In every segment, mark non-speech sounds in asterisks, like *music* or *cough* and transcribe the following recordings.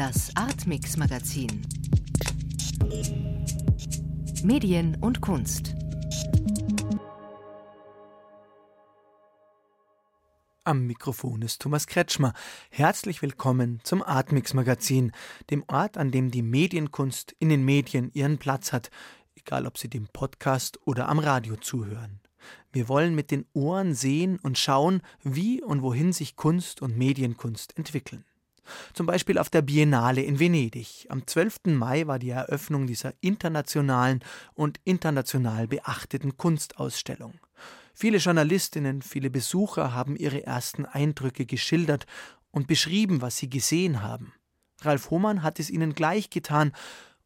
Das Artmix Magazin. Medien und Kunst. Am Mikrofon ist Thomas Kretschmer. Herzlich willkommen zum Artmix Magazin, dem Ort, an dem die Medienkunst in den Medien ihren Platz hat, egal ob Sie dem Podcast oder am Radio zuhören. Wir wollen mit den Ohren sehen und schauen, wie und wohin sich Kunst und Medienkunst entwickeln. Zum Beispiel auf der Biennale in Venedig. Am 12. Mai war die Eröffnung dieser internationalen und international beachteten Kunstausstellung. Viele Journalistinnen, viele Besucher haben ihre ersten Eindrücke geschildert und beschrieben, was sie gesehen haben. Ralf Hohmann hat es ihnen gleich getan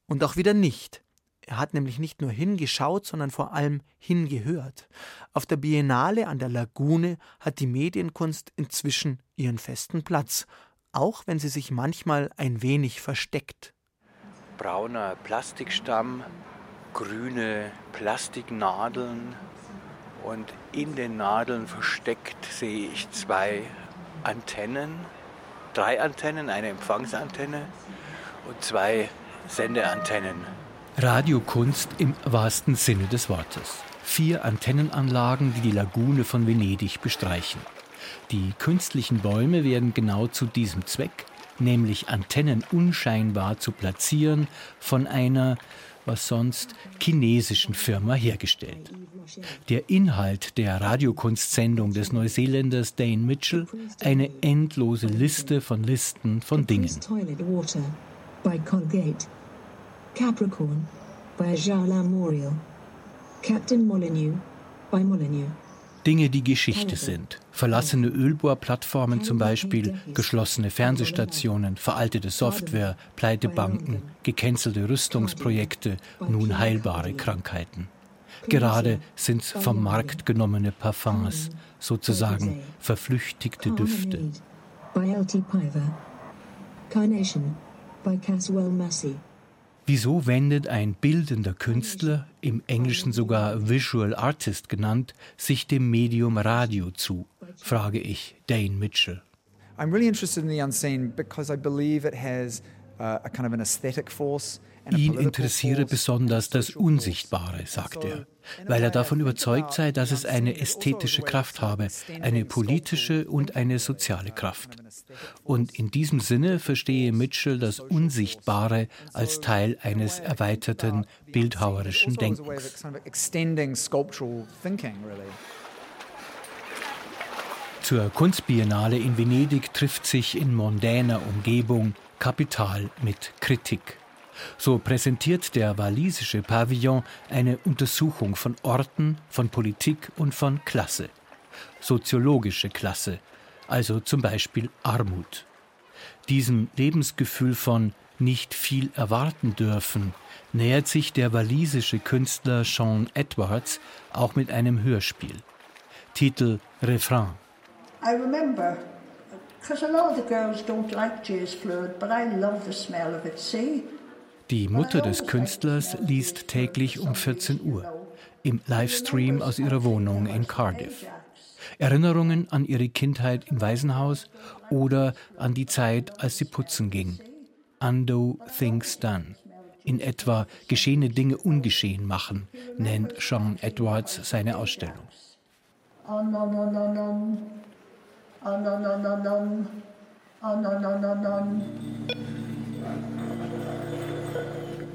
und auch wieder nicht. Er hat nämlich nicht nur hingeschaut, sondern vor allem hingehört. Auf der Biennale an der Lagune hat die Medienkunst inzwischen ihren festen Platz, auch wenn sie sich manchmal ein wenig versteckt. Brauner Plastikstamm, grüne Plastiknadeln und in den Nadeln versteckt sehe ich zwei Antennen, drei Antennen, eine Empfangsantenne und zwei Sendeantennen. Radiokunst im wahrsten Sinne des Wortes. Vier Antennenanlagen, die die Lagune von Venedig bestreichen. Die künstlichen Bäume werden genau zu diesem Zweck, nämlich Antennen unscheinbar zu platzieren, von einer, was sonst, chinesischen Firma hergestellt. Der Inhalt der Radiokunstsendung des Neuseeländers Dane Mitchell eine endlose Liste von Listen von Dingen. Capricorn by Jarla Moriel. Captain Molyneux by Molyneux. Dinge, die Geschichte sind. Verlassene Ölbohrplattformen zum Beispiel, geschlossene Fernsehstationen, veraltete Software, Pleitebanken, gecancelte Rüstungsprojekte, nun heilbare Krankheiten. Gerade sind es vom Markt genommene Parfums, sozusagen verflüchtigte Düfte. By L.T. Piver. Carnation by Caswell Massey. Wieso wendet ein bildender Künstler, im Englischen sogar Visual Artist genannt, sich dem Medium Radio zu, frage ich Dane Mitchell. I'm really interested in the unseen because I believe it has uh, a kind of an aesthetic force Ihn interessiere besonders das Unsichtbare, sagt er, weil er davon überzeugt sei, dass es eine ästhetische Kraft habe, eine politische und eine soziale Kraft. Und in diesem Sinne verstehe Mitchell das Unsichtbare als Teil eines erweiterten bildhauerischen Denkens. Zur Kunstbiennale in Venedig trifft sich in mondäner Umgebung Kapital mit Kritik. So präsentiert der walisische Pavillon eine Untersuchung von Orten, von Politik und von Klasse. Soziologische Klasse, also zum Beispiel Armut. Diesem Lebensgefühl von nicht viel erwarten dürfen, nähert sich der walisische Künstler Sean Edwards auch mit einem Hörspiel. Titel Refrain. I remember, because a lot of the girls don't like jazz fluid, but I love the smell of it. See, die Mutter des Künstlers liest täglich um 14 Uhr im Livestream aus ihrer Wohnung in Cardiff. Erinnerungen an ihre Kindheit im Waisenhaus oder an die Zeit, als sie putzen ging. Undo Things Done. In etwa geschehene Dinge ungeschehen machen, nennt Sean Edwards seine Ausstellung.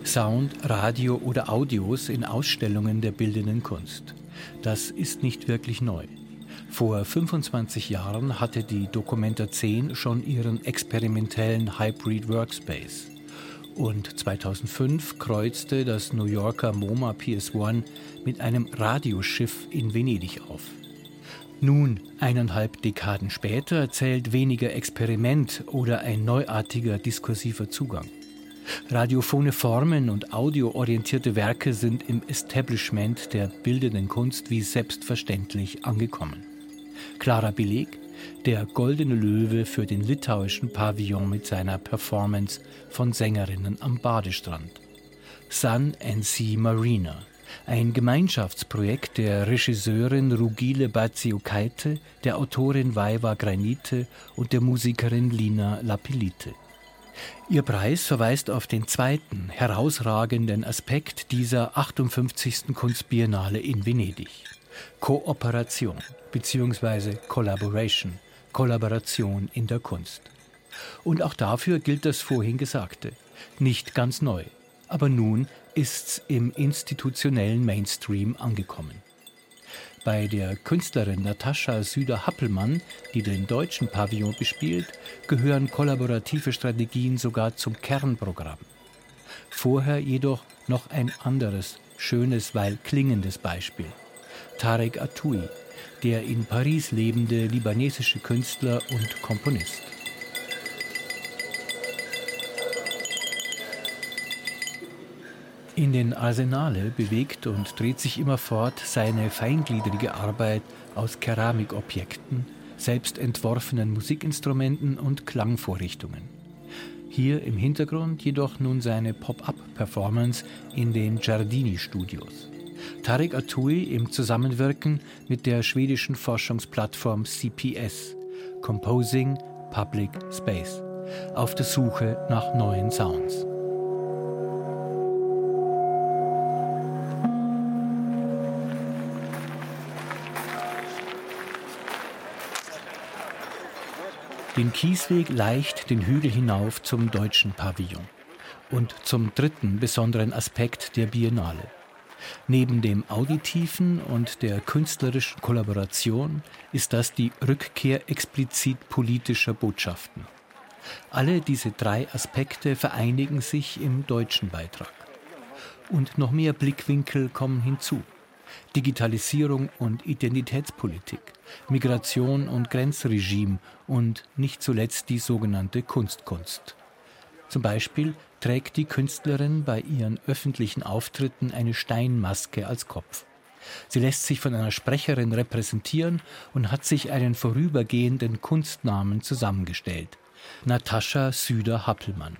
Sound, Radio oder Audios in Ausstellungen der bildenden Kunst. Das ist nicht wirklich neu. Vor 25 Jahren hatte die Documenta 10 schon ihren experimentellen Hybrid Workspace. Und 2005 kreuzte das New Yorker MoMA PS1 mit einem Radioschiff in Venedig auf. Nun, eineinhalb Dekaden später, zählt weniger Experiment oder ein neuartiger diskursiver Zugang. Radiophone Formen und audioorientierte Werke sind im Establishment der bildenden Kunst wie selbstverständlich angekommen. Klarer Beleg, der Goldene Löwe für den litauischen Pavillon mit seiner Performance von Sängerinnen am Badestrand. Sun and Sea Marina, ein Gemeinschaftsprojekt der Regisseurin Rugile Baziokaite, der Autorin Vaiva Granite und der Musikerin Lina Lapilite. Ihr Preis verweist auf den zweiten herausragenden Aspekt dieser 58. Kunstbiennale in Venedig. Kooperation bzw. Collaboration, Kollaboration in der Kunst. Und auch dafür gilt das vorhin Gesagte. Nicht ganz neu, aber nun ist's im institutionellen Mainstream angekommen. Bei der Künstlerin Natascha Süder-Happelmann, die den deutschen Pavillon bespielt, gehören kollaborative Strategien sogar zum Kernprogramm. Vorher jedoch noch ein anderes, schönes, weil klingendes Beispiel. Tarek Atoui, der in Paris lebende libanesische Künstler und Komponist. In den Arsenale bewegt und dreht sich immerfort seine feingliedrige Arbeit aus Keramikobjekten, selbst entworfenen Musikinstrumenten und Klangvorrichtungen. Hier im Hintergrund jedoch nun seine Pop-up-Performance in den Giardini-Studios. Tarek Atui im Zusammenwirken mit der schwedischen Forschungsplattform CPS, Composing Public Space, auf der Suche nach neuen Sounds. Den Kiesweg leicht den Hügel hinauf zum deutschen Pavillon und zum dritten besonderen Aspekt der Biennale. Neben dem auditiven und der künstlerischen Kollaboration ist das die Rückkehr explizit politischer Botschaften. Alle diese drei Aspekte vereinigen sich im deutschen Beitrag. Und noch mehr Blickwinkel kommen hinzu. Digitalisierung und Identitätspolitik, Migration und Grenzregime und nicht zuletzt die sogenannte Kunstkunst. Zum Beispiel trägt die Künstlerin bei ihren öffentlichen Auftritten eine Steinmaske als Kopf. Sie lässt sich von einer Sprecherin repräsentieren und hat sich einen vorübergehenden Kunstnamen zusammengestellt. Natascha Süder-Happelmann.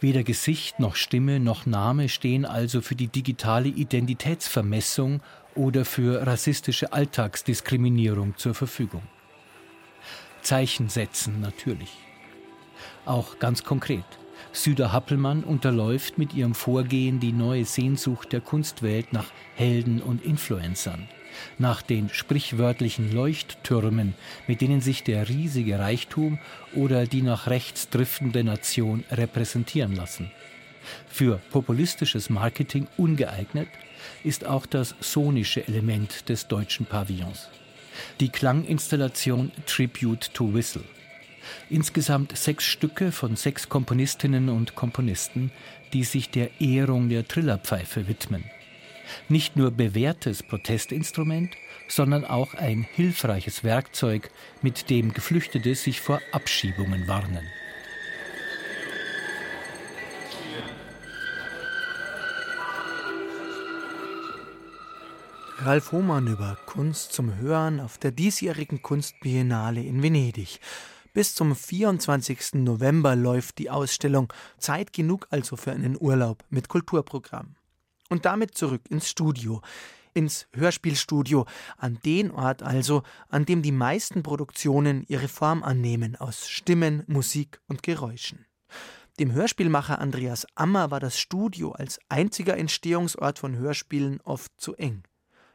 Weder Gesicht noch Stimme noch Name stehen also für die digitale Identitätsvermessung oder für rassistische Alltagsdiskriminierung zur Verfügung. Zeichen setzen natürlich. Auch ganz konkret. Süder Happelmann unterläuft mit ihrem Vorgehen die neue Sehnsucht der Kunstwelt nach Helden und Influencern, nach den sprichwörtlichen Leuchttürmen, mit denen sich der riesige Reichtum oder die nach rechts driftende Nation repräsentieren lassen. Für populistisches Marketing ungeeignet ist auch das sonische Element des deutschen Pavillons. Die Klanginstallation Tribute to Whistle. Insgesamt sechs Stücke von sechs Komponistinnen und Komponisten, die sich der Ehrung der Trillerpfeife widmen. Nicht nur bewährtes Protestinstrument, sondern auch ein hilfreiches Werkzeug, mit dem Geflüchtete sich vor Abschiebungen warnen. Ralf Hohmann über Kunst zum Hören auf der diesjährigen Kunstbiennale in Venedig. Bis zum 24. November läuft die Ausstellung. Zeit genug also für einen Urlaub mit Kulturprogramm. Und damit zurück ins Studio, ins Hörspielstudio, an den Ort also, an dem die meisten Produktionen ihre Form annehmen aus Stimmen, Musik und Geräuschen. Dem Hörspielmacher Andreas Ammer war das Studio als einziger Entstehungsort von Hörspielen oft zu eng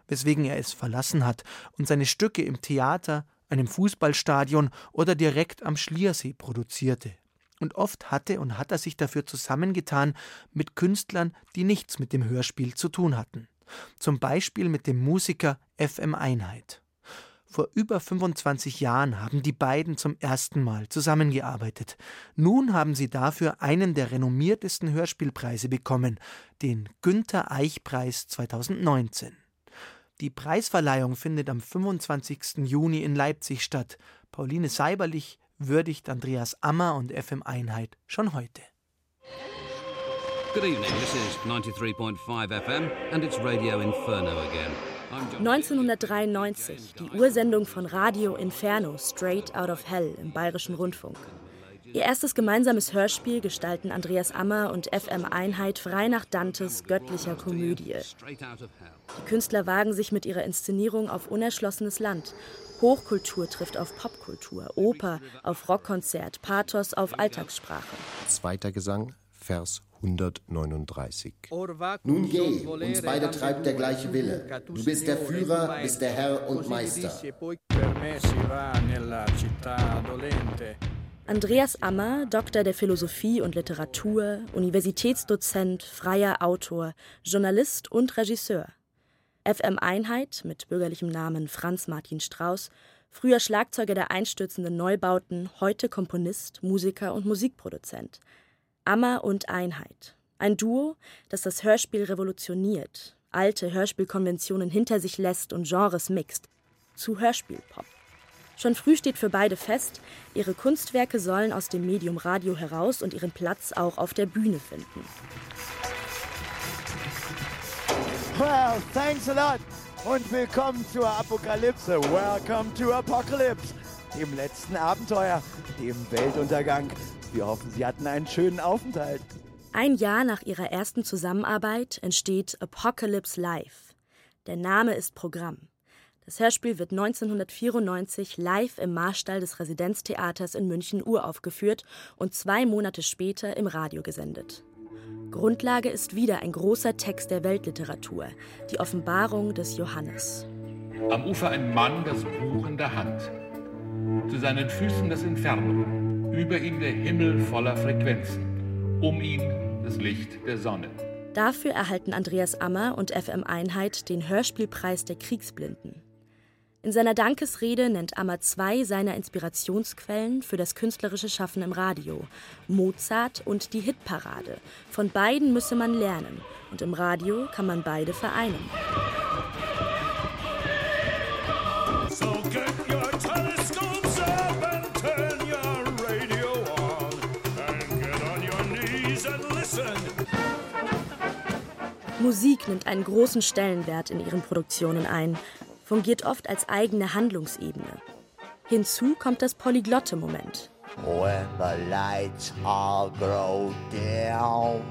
weswegen er es verlassen hat und seine Stücke im Theater, einem Fußballstadion oder direkt am Schliersee produzierte. Und oft hatte und hat er sich dafür zusammengetan mit Künstlern, die nichts mit dem Hörspiel zu tun hatten. Zum Beispiel mit dem Musiker FM Einheit. Vor über 25 Jahren haben die beiden zum ersten Mal zusammengearbeitet. Nun haben sie dafür einen der renommiertesten Hörspielpreise bekommen, den Günther Eich Preis 2019. Die Preisverleihung findet am 25. Juni in Leipzig statt. Pauline Seiberlich würdigt Andreas Ammer und FM Einheit schon heute. Good evening, this is 93.5 FM and it's Radio Inferno again. 1993, die Ursendung von Radio Inferno, Straight Out of Hell im Bayerischen Rundfunk. Ihr erstes gemeinsames Hörspiel gestalten Andreas Ammer und FM Einheit frei nach Dantes göttlicher Komödie. Die Künstler wagen sich mit ihrer Inszenierung auf unerschlossenes Land. Hochkultur trifft auf Popkultur, Oper auf Rockkonzert, Pathos auf Alltagssprache. Zweiter Gesang, Vers 139. Nun geh, uns beide treibt der gleiche Wille. Du bist der Führer, bist der Herr und Meister. Andreas Ammer, Doktor der Philosophie und Literatur, Universitätsdozent, freier Autor, Journalist und Regisseur. FM Einheit mit bürgerlichem Namen Franz Martin Strauß, früher Schlagzeuger der einstürzenden Neubauten, heute Komponist, Musiker und Musikproduzent. Ammer und Einheit. Ein Duo, das das Hörspiel revolutioniert, alte Hörspielkonventionen hinter sich lässt und Genres mixt. Zu Hörspielpop. Schon früh steht für beide fest, ihre Kunstwerke sollen aus dem Medium Radio heraus und ihren Platz auch auf der Bühne finden. Well, thanks a lot und willkommen zur Apokalypse. Welcome to Apocalypse, dem letzten Abenteuer, dem Weltuntergang. Wir hoffen, Sie hatten einen schönen Aufenthalt. Ein Jahr nach ihrer ersten Zusammenarbeit entsteht Apocalypse Live. Der Name ist Programm. Das Hörspiel wird 1994 live im Marstall des Residenztheaters in München uraufgeführt und zwei Monate später im Radio gesendet. Grundlage ist wieder ein großer Text der Weltliteratur, die Offenbarung des Johannes. Am Ufer ein Mann, das Buch in der Hand. Zu seinen Füßen das Inferno, über ihm der Himmel voller Frequenzen, um ihn das Licht der Sonne. Dafür erhalten Andreas Ammer und FM Einheit den Hörspielpreis der Kriegsblinden. In seiner Dankesrede nennt Ammer zwei seiner Inspirationsquellen für das künstlerische Schaffen im Radio: Mozart und die Hitparade. Von beiden müsse man lernen und im Radio kann man beide vereinen. Musik nimmt einen großen Stellenwert in ihren Produktionen ein fungiert oft als eigene Handlungsebene. Hinzu kommt das polyglotte Moment. When the lights all grow dim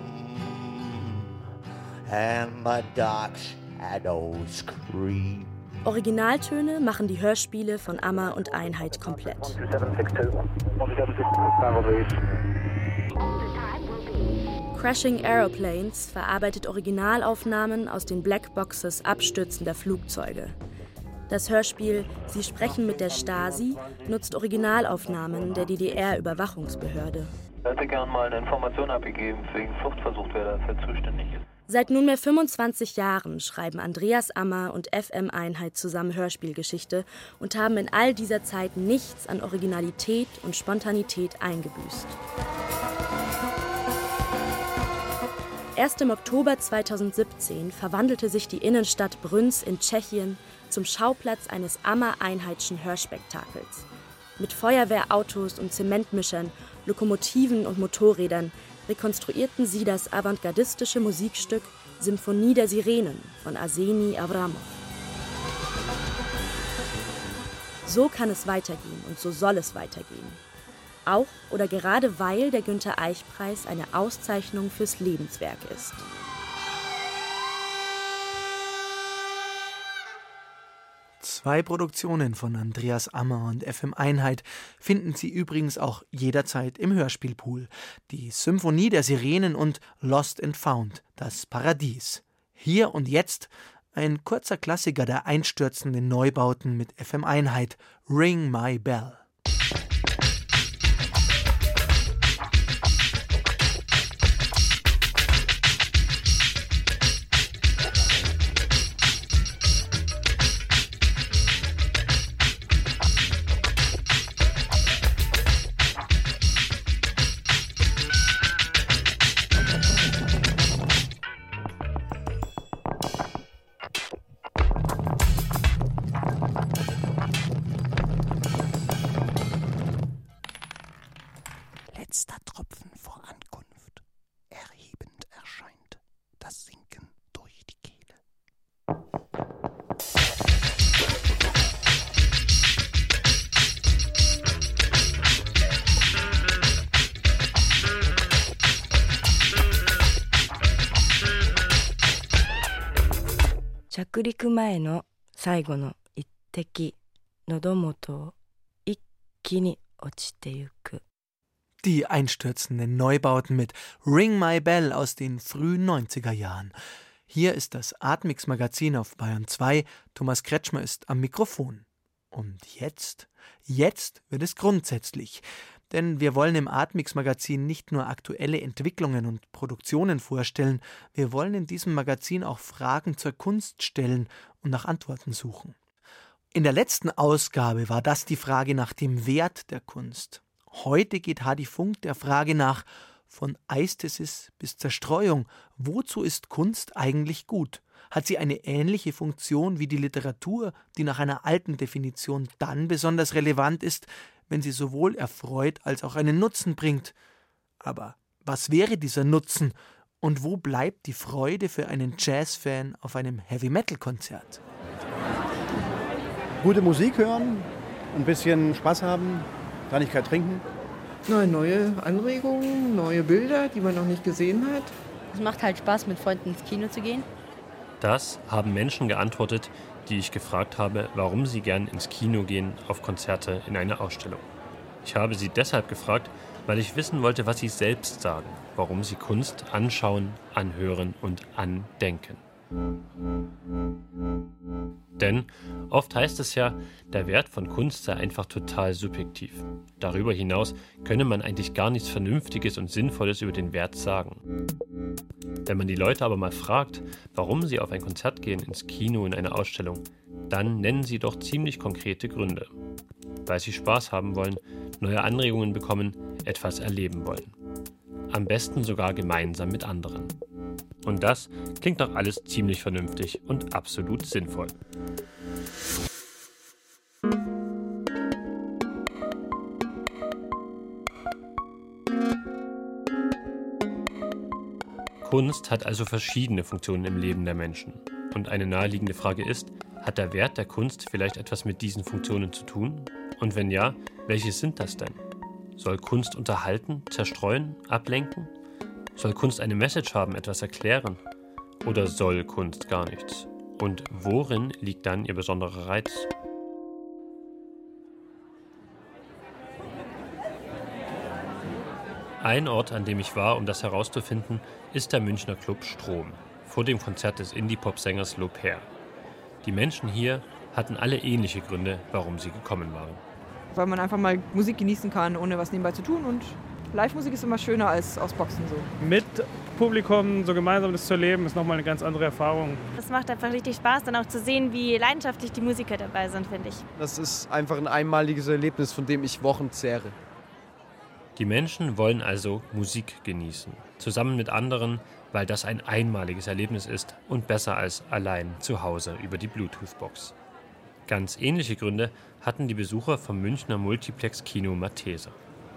and the dark shadows creep. Originaltöne machen die Hörspiele von Amma und Einheit komplett. Crashing Aeroplanes verarbeitet Originalaufnahmen aus den Blackboxes abstürzender Flugzeuge. Das Hörspiel Sie sprechen mit der Stasi nutzt Originalaufnahmen der DDR-Überwachungsbehörde. Ich hätte gern mal eine Information abgegeben wegen Fluchtversuch, wer dafür zuständig ist. Seit nunmehr 25 Jahren schreiben Andreas Ammer und FM Einheit zusammen Hörspielgeschichte und haben in all dieser Zeit nichts an Originalität und Spontanität eingebüßt. Erst im Oktober 2017 verwandelte sich die Innenstadt Brünns in Tschechien zum Schauplatz eines Ammer-Einheitschen Hörspektakels. Mit Feuerwehrautos und Zementmischern, Lokomotiven und Motorrädern rekonstruierten sie das avantgardistische Musikstück Symphonie der Sirenen von Arseni Avramov. So kann es weitergehen und so soll es weitergehen. Auch oder gerade weil der Günter Eich Preis eine Auszeichnung fürs Lebenswerk ist. Zwei Produktionen von Andreas Ammer und FM Einheit finden Sie übrigens auch jederzeit im Hörspielpool. Die Symphonie der Sirenen und Lost and Found, das Paradies. Hier und jetzt ein kurzer Klassiker der einstürzenden Neubauten mit FM Einheit, Ring My Bell. 北陸前の最後の一滴喉元を一気に落ちてゆく Die einstürzenden Neubauten mit Ring My Bell aus den frühen 90er Jahren. Hier ist das Atmix Magazin auf Bayern 2. Thomas Kretschmer ist am Mikrofon. Und jetzt? Jetzt wird es grundsätzlich. Denn wir wollen im Atmix Magazin nicht nur aktuelle Entwicklungen und Produktionen vorstellen, wir wollen in diesem Magazin auch Fragen zur Kunst stellen und nach Antworten suchen. In der letzten Ausgabe war das die Frage nach dem Wert der Kunst. Heute geht Hadi Funk der Frage nach, von Eistesis bis Zerstreuung, wozu ist Kunst eigentlich gut? Hat sie eine ähnliche Funktion wie die Literatur, die nach einer alten Definition dann besonders relevant ist, wenn sie sowohl erfreut als auch einen Nutzen bringt? Aber was wäre dieser Nutzen und wo bleibt die Freude für einen Jazzfan auf einem Heavy-Metal-Konzert? Gute Musik hören, ein bisschen Spaß haben, Kleinigkeit trinken. Neue Anregungen, neue Bilder, die man noch nicht gesehen hat. Es macht halt Spaß, mit Freunden ins Kino zu gehen. Das haben Menschen geantwortet, die ich gefragt habe, warum sie gern ins Kino gehen, auf Konzerte, in eine Ausstellung. Ich habe sie deshalb gefragt, weil ich wissen wollte, was sie selbst sagen, warum sie Kunst anschauen, anhören und andenken. Denn oft heißt es ja, der Wert von Kunst sei einfach total subjektiv. Darüber hinaus könne man eigentlich gar nichts Vernünftiges und Sinnvolles über den Wert sagen. Wenn man die Leute aber mal fragt, warum sie auf ein Konzert gehen, ins Kino, in eine Ausstellung, dann nennen sie doch ziemlich konkrete Gründe. Weil sie Spaß haben wollen, neue Anregungen bekommen, etwas erleben wollen. Am besten sogar gemeinsam mit anderen. Und das klingt doch alles ziemlich vernünftig und absolut sinnvoll. Kunst hat also verschiedene Funktionen im Leben der Menschen. Und eine naheliegende Frage ist, hat der Wert der Kunst vielleicht etwas mit diesen Funktionen zu tun? Und wenn ja, welche sind das denn? Soll Kunst unterhalten, zerstreuen, ablenken? Soll Kunst eine Message haben, etwas erklären? Oder soll Kunst gar nichts? Und worin liegt dann ihr besonderer Reiz? Ein Ort, an dem ich war, um das herauszufinden, ist der Münchner Club Strom, vor dem Konzert des Indie-Pop-Sängers Loper. Die Menschen hier hatten alle ähnliche Gründe, warum sie gekommen waren. Weil man einfach mal Musik genießen kann, ohne was nebenbei zu tun und Live-Musik ist immer schöner als aus Boxen so. Mit Publikum so gemeinsam das zu erleben, ist nochmal eine ganz andere Erfahrung. Es macht einfach richtig Spaß, dann auch zu sehen, wie leidenschaftlich die Musiker dabei sind, finde ich. Das ist einfach ein einmaliges Erlebnis, von dem ich Wochen zehre. Die Menschen wollen also Musik genießen, zusammen mit anderen, weil das ein einmaliges Erlebnis ist und besser als allein zu Hause über die Bluetooth-Box. Ganz ähnliche Gründe hatten die Besucher vom Münchner Multiplex Kino Mathesa.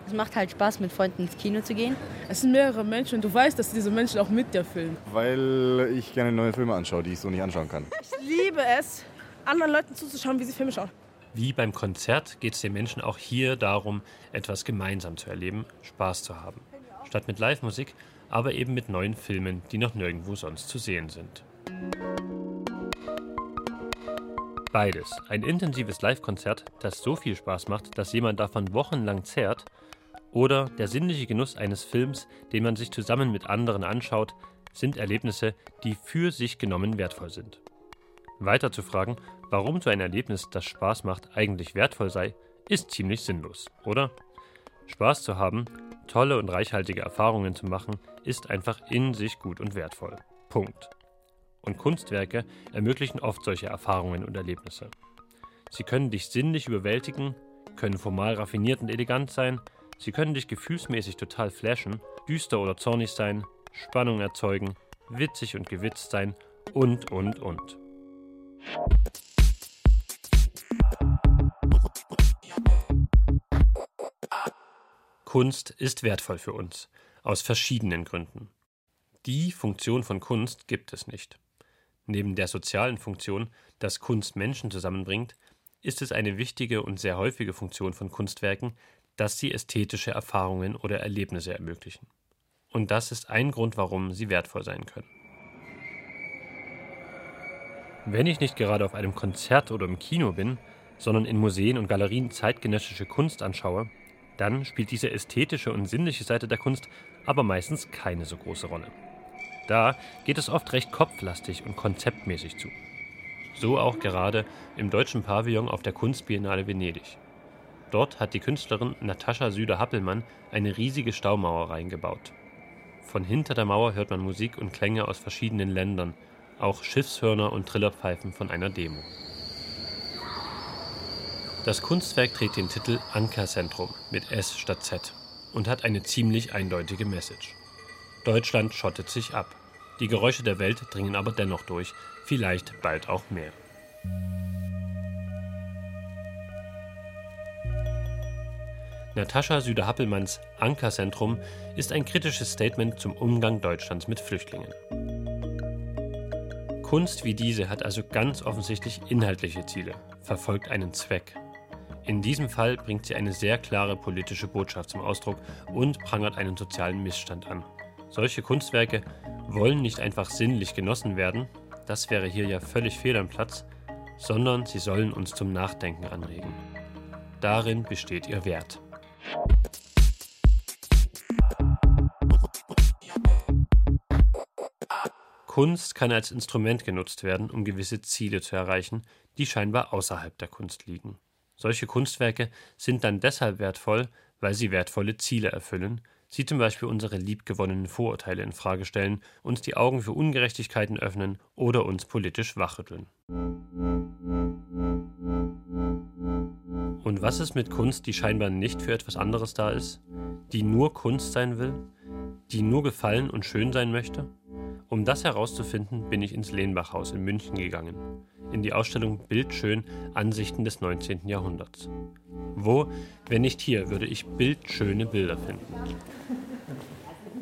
Es macht halt Spaß, mit Freunden ins Kino zu gehen. Es sind mehrere Menschen und du weißt, dass diese Menschen auch mit dir filmen. Weil ich gerne neue Filme anschaue, die ich so nicht anschauen kann. Ich liebe es, anderen Leuten zuzuschauen, wie sie Filme schauen. Wie beim Konzert geht es den Menschen auch hier darum, etwas gemeinsam zu erleben, Spaß zu haben. Statt mit Live-Musik, aber eben mit neuen Filmen, die noch nirgendwo sonst zu sehen sind. Beides. Ein intensives Live-Konzert, das so viel Spaß macht, dass jemand davon wochenlang zehrt, oder der sinnliche Genuss eines Films, den man sich zusammen mit anderen anschaut, sind Erlebnisse, die für sich genommen wertvoll sind. Weiter zu fragen, warum so ein Erlebnis, das Spaß macht, eigentlich wertvoll sei, ist ziemlich sinnlos, oder? Spaß zu haben, tolle und reichhaltige Erfahrungen zu machen, ist einfach in sich gut und wertvoll. Punkt. Und Kunstwerke ermöglichen oft solche Erfahrungen und Erlebnisse. Sie können dich sinnlich überwältigen, können formal raffiniert und elegant sein, sie können dich gefühlsmäßig total flashen, düster oder zornig sein, Spannung erzeugen, witzig und gewitzt sein und, und, und. Kunst ist wertvoll für uns, aus verschiedenen Gründen. Die Funktion von Kunst gibt es nicht. Neben der sozialen Funktion, dass Kunst Menschen zusammenbringt, ist es eine wichtige und sehr häufige Funktion von Kunstwerken, dass sie ästhetische Erfahrungen oder Erlebnisse ermöglichen. Und das ist ein Grund, warum sie wertvoll sein können. Wenn ich nicht gerade auf einem Konzert oder im Kino bin, sondern in Museen und Galerien zeitgenössische Kunst anschaue, dann spielt diese ästhetische und sinnliche Seite der Kunst aber meistens keine so große Rolle. Da geht es oft recht kopflastig und konzeptmäßig zu. So auch gerade im deutschen Pavillon auf der Kunstbiennale Venedig. Dort hat die Künstlerin Natascha Süder-Happelmann eine riesige Staumauer reingebaut. Von hinter der Mauer hört man Musik und Klänge aus verschiedenen Ländern, auch Schiffshörner und Trillerpfeifen von einer Demo. Das Kunstwerk trägt den Titel Ankerzentrum mit S statt Z und hat eine ziemlich eindeutige Message. Deutschland schottet sich ab. Die Geräusche der Welt dringen aber dennoch durch, vielleicht bald auch mehr. Natascha Süder-Happelmanns Ankerzentrum ist ein kritisches Statement zum Umgang Deutschlands mit Flüchtlingen. Kunst wie diese hat also ganz offensichtlich inhaltliche Ziele, verfolgt einen Zweck. In diesem Fall bringt sie eine sehr klare politische Botschaft zum Ausdruck und prangert einen sozialen Missstand an. Solche Kunstwerke wollen nicht einfach sinnlich genossen werden, das wäre hier ja völlig fehl am Platz, sondern sie sollen uns zum Nachdenken anregen. Darin besteht ihr Wert. Kunst kann als Instrument genutzt werden, um gewisse Ziele zu erreichen, die scheinbar außerhalb der Kunst liegen. Solche Kunstwerke sind dann deshalb wertvoll, weil sie wertvolle Ziele erfüllen, sie zum Beispiel unsere liebgewonnenen Vorurteile in Frage stellen, uns die Augen für Ungerechtigkeiten öffnen oder uns politisch wachrütteln. Und was ist mit Kunst, die scheinbar nicht für etwas anderes da ist, die nur Kunst sein will, die nur gefallen und schön sein möchte? Um das herauszufinden, bin ich ins Lehnbachhaus in München gegangen, in die Ausstellung Bildschön Ansichten des 19. Jahrhunderts. Wo, wenn nicht hier, würde ich bildschöne Bilder finden?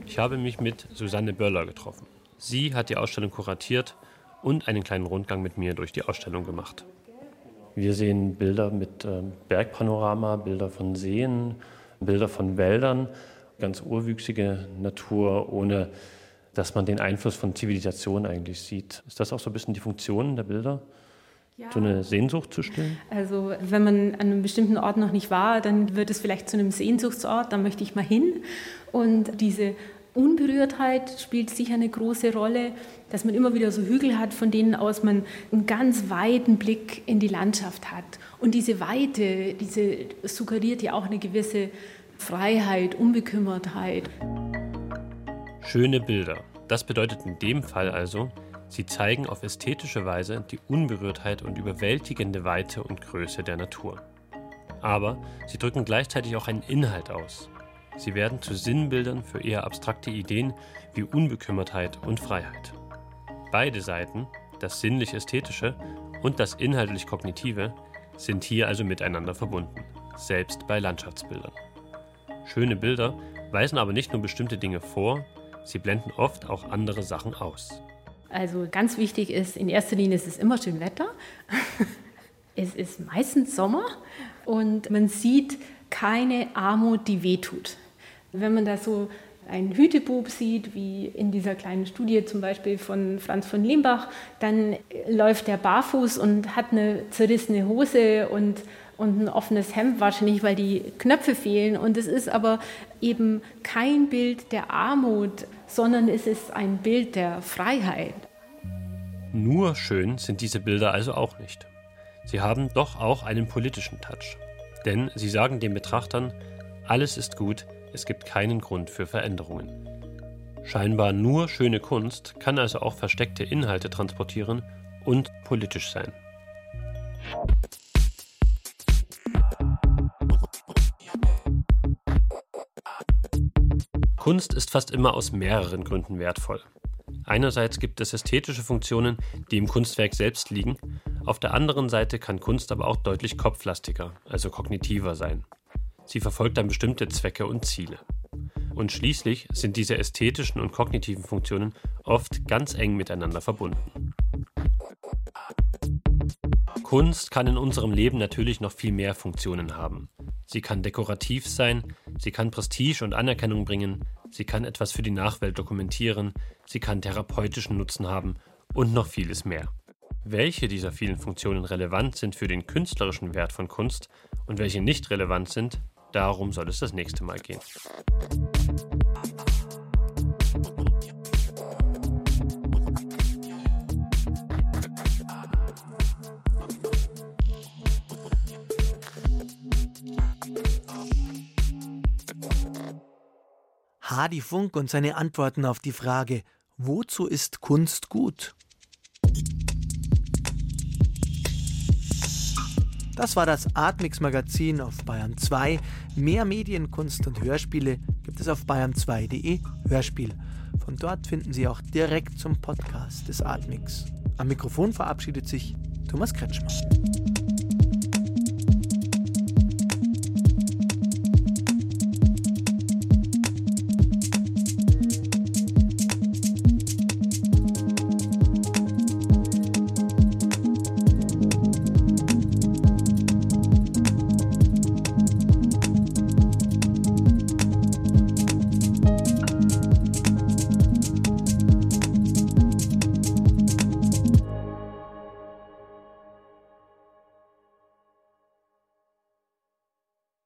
Ich habe mich mit Susanne Böller getroffen. Sie hat die Ausstellung kuratiert und einen kleinen Rundgang mit mir durch die Ausstellung gemacht. Wir sehen Bilder mit äh, Bergpanorama, Bilder von Seen, Bilder von Wäldern, ganz urwüchsige Natur, ohne dass man den Einfluss von Zivilisation eigentlich sieht. Ist das auch so ein bisschen die Funktion der Bilder? Ja. So eine Sehnsucht zu stillen? Also wenn man an einem bestimmten Ort noch nicht war, dann wird es vielleicht zu einem Sehnsuchtsort, da möchte ich mal hin. Und diese Unberührtheit spielt sicher eine große Rolle, dass man immer wieder so Hügel hat, von denen aus man einen ganz weiten Blick in die Landschaft hat. Und diese Weite, diese suggeriert ja auch eine gewisse Freiheit, Unbekümmertheit. Schöne Bilder. Das bedeutet in dem Fall also, sie zeigen auf ästhetische Weise die Unberührtheit und überwältigende Weite und Größe der Natur. Aber sie drücken gleichzeitig auch einen Inhalt aus. Sie werden zu Sinnbildern für eher abstrakte Ideen wie Unbekümmertheit und Freiheit. Beide Seiten, das sinnlich-ästhetische und das inhaltlich-kognitive, sind hier also miteinander verbunden, selbst bei Landschaftsbildern. Schöne Bilder weisen aber nicht nur bestimmte Dinge vor, Sie blenden oft auch andere Sachen aus. Also ganz wichtig ist, in erster Linie ist es immer schön Wetter. *laughs* es ist meistens Sommer und man sieht keine Armut, die wehtut. Wenn man da so einen Hütebub sieht, wie in dieser kleinen Studie zum Beispiel von Franz von Limbach, dann läuft er barfuß und hat eine zerrissene Hose und und ein offenes Hemd wahrscheinlich, weil die Knöpfe fehlen. Und es ist aber eben kein Bild der Armut, sondern es ist ein Bild der Freiheit. Nur schön sind diese Bilder also auch nicht. Sie haben doch auch einen politischen Touch. Denn sie sagen den Betrachtern, alles ist gut, es gibt keinen Grund für Veränderungen. Scheinbar nur schöne Kunst kann also auch versteckte Inhalte transportieren und politisch sein. Kunst ist fast immer aus mehreren Gründen wertvoll. Einerseits gibt es ästhetische Funktionen, die im Kunstwerk selbst liegen, auf der anderen Seite kann Kunst aber auch deutlich kopflastiger, also kognitiver sein. Sie verfolgt dann bestimmte Zwecke und Ziele. Und schließlich sind diese ästhetischen und kognitiven Funktionen oft ganz eng miteinander verbunden. Kunst kann in unserem Leben natürlich noch viel mehr Funktionen haben. Sie kann dekorativ sein, sie kann Prestige und Anerkennung bringen, sie kann etwas für die Nachwelt dokumentieren, sie kann therapeutischen Nutzen haben und noch vieles mehr. Welche dieser vielen Funktionen relevant sind für den künstlerischen Wert von Kunst und welche nicht relevant sind, darum soll es das nächste Mal gehen. Hadi Funk und seine Antworten auf die Frage, wozu ist Kunst gut? Das war das Atmix Magazin auf Bayern 2. Mehr Medienkunst und Hörspiele gibt es auf bayern2.de Hörspiel. Von dort finden Sie auch direkt zum Podcast des Atmix. Am Mikrofon verabschiedet sich Thomas Kretschmann.